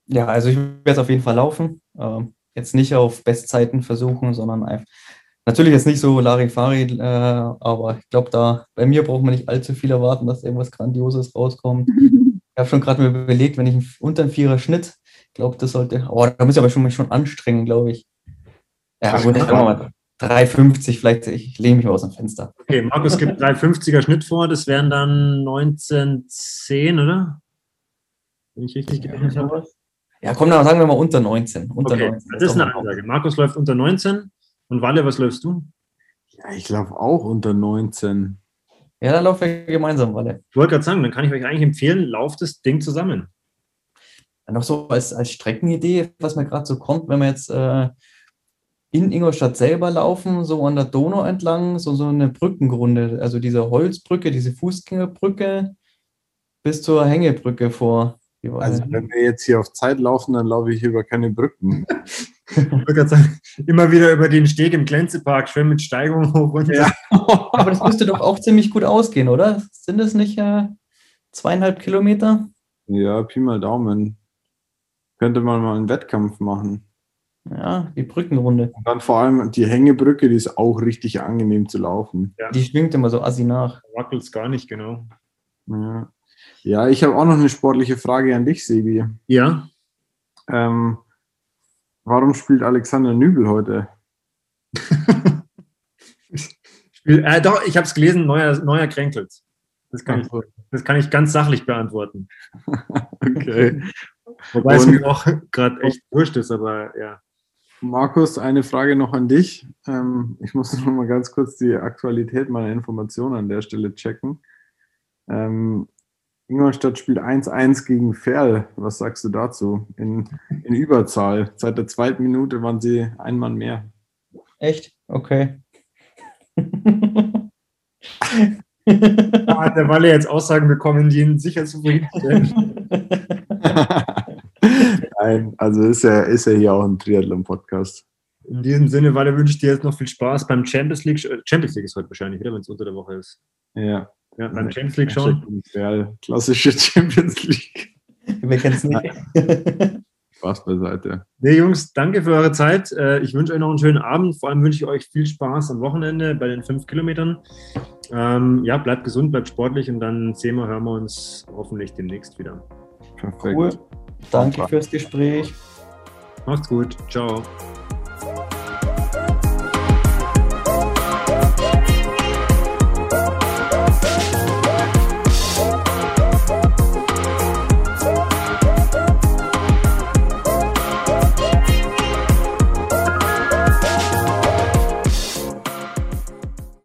Ja, also ich werde es auf jeden Fall laufen. Ähm, jetzt nicht auf Bestzeiten versuchen, sondern einfach Natürlich jetzt nicht so Larifari, äh, aber ich glaube, da bei mir braucht man nicht allzu viel erwarten, dass irgendwas Grandioses rauskommt. ich habe schon gerade mir überlegt, wenn ich unter einen Vierer Schnitt, glaube das sollte, oh, da muss ich aber schon mich schon anstrengen, glaube ich. Ja, gut, sagen wir mal 3,50, vielleicht, ich lehne mich mal aus dem Fenster. Okay, Markus gibt 3,50er Schnitt vor, das wären dann 19,10, oder? Wenn ich richtig gerechnet habe. Ja, komm, dann sagen wir mal unter 19. Unter okay, 19. Das ist eine Ansage. Markus läuft unter 19. Und Walle, was läufst du? Ja, ich laufe auch unter 19. Ja, dann laufen wir gemeinsam, Walle. Ich wollte gerade sagen, dann kann ich euch eigentlich empfehlen, lauft das Ding zusammen. Ja, noch so als, als Streckenidee, was mir gerade so kommt, wenn wir jetzt äh, in Ingolstadt selber laufen, so an der Donau entlang, so, so eine Brückengrunde, also diese Holzbrücke, diese Fußgängerbrücke bis zur Hängebrücke vor. Also wenn wir jetzt hier auf Zeit laufen, dann laufe ich über keine Brücken. sagen, immer wieder über den Steg im Glänzepark, schön mit Steigung hoch und ja. Aber das müsste doch auch ziemlich gut ausgehen, oder? Sind es nicht äh, zweieinhalb Kilometer? Ja, Pi mal Daumen. Könnte man mal einen Wettkampf machen. Ja, die Brückenrunde. Und dann vor allem die Hängebrücke, die ist auch richtig angenehm zu laufen. Ja. Die schwingt immer so assi nach. Wackelt es gar nicht, genau. Ja, ja ich habe auch noch eine sportliche Frage an dich, Sebi. Ja. Ähm, Warum spielt Alexander Nübel heute? Spiel, äh, doch, ich habe es gelesen, neuer, neuer Kränkels. Das kann, ich, das kann ich ganz sachlich beantworten. okay. Wobei es mir auch gerade echt wurscht ist, aber ja. Markus, eine Frage noch an dich. Ähm, ich muss noch mal ganz kurz die Aktualität meiner Informationen an der Stelle checken. Ähm, Ingolstadt spielt 1-1 gegen Ferl. Was sagst du dazu? In, in Überzahl. Seit der zweiten Minute waren sie ein Mann mehr. Echt? Okay. Hat der Walle jetzt Aussagen bekommen, die ihn sicher zufriedenstellen? Nein, also ist er, ist er hier auch ein Triathlon-Podcast. In diesem Sinne, Walle, wünsche ich dir jetzt noch viel Spaß beim Champions League. Champions League ist heute wahrscheinlich wieder, wenn es unter der Woche ist. Ja. Ja, beim Champions League schon. Klassische Champions League. Wir kennen es nicht. Spaß beiseite. Nee, Jungs, danke für eure Zeit. Äh, ich wünsche euch noch einen schönen Abend. Vor allem wünsche ich euch viel Spaß am Wochenende bei den fünf Kilometern. Ähm, ja, bleibt gesund, bleibt sportlich und dann sehen wir, hören wir uns hoffentlich demnächst wieder. Perfekt. Cool. Danke fürs Gespräch. Macht's gut. Ciao.